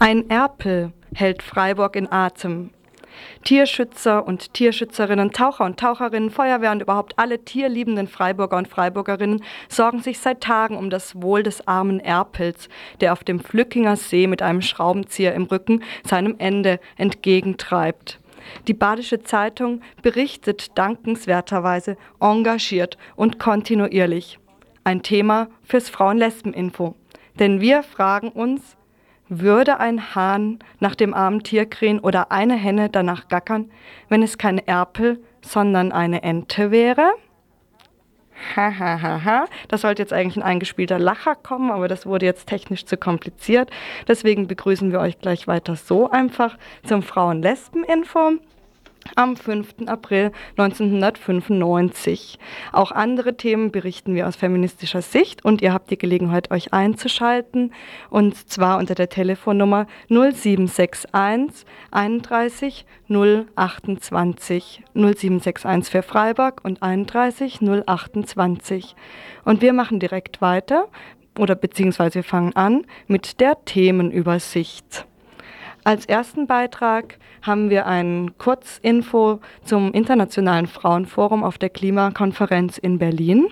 Ein Erpel hält Freiburg in Atem. Tierschützer und Tierschützerinnen, Taucher und Taucherinnen, Feuerwehr und überhaupt alle tierliebenden Freiburger und Freiburgerinnen sorgen sich seit Tagen um das Wohl des armen Erpels, der auf dem Flückinger See mit einem Schraubenzieher im Rücken seinem Ende entgegentreibt. Die Badische Zeitung berichtet dankenswerterweise engagiert und kontinuierlich. Ein Thema fürs Frauen-Lesben-Info. Denn wir fragen uns, würde ein Hahn nach dem armen Tier krähen oder eine Henne danach gackern, wenn es kein Erpel, sondern eine Ente wäre? Hahaha, ha, ha. das sollte jetzt eigentlich ein eingespielter Lacher kommen, aber das wurde jetzt technisch zu kompliziert. Deswegen begrüßen wir euch gleich weiter so einfach zum Frauen-Lesben-Info am 5. April 1995. Auch andere Themen berichten wir aus feministischer Sicht und ihr habt die Gelegenheit, euch einzuschalten und zwar unter der Telefonnummer 0761 31 028 0761 für Freiburg und 31 028. Und wir machen direkt weiter oder beziehungsweise wir fangen an mit der Themenübersicht. Als ersten Beitrag haben wir ein Kurzinfo zum Internationalen Frauenforum auf der Klimakonferenz in Berlin.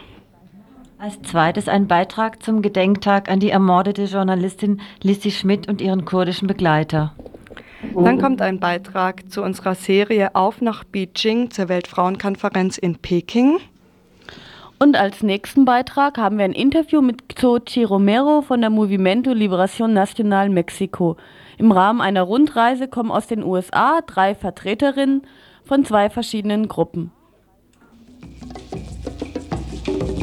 Als zweites ein Beitrag zum Gedenktag an die ermordete Journalistin Lissy Schmidt und ihren kurdischen Begleiter. Dann kommt ein Beitrag zu unserer Serie Auf nach Beijing zur Weltfrauenkonferenz in Peking. Und als nächsten Beitrag haben wir ein Interview mit Xochi Romero von der Movimiento Liberación Nacional Mexiko. Im Rahmen einer Rundreise kommen aus den USA drei Vertreterinnen von zwei verschiedenen Gruppen.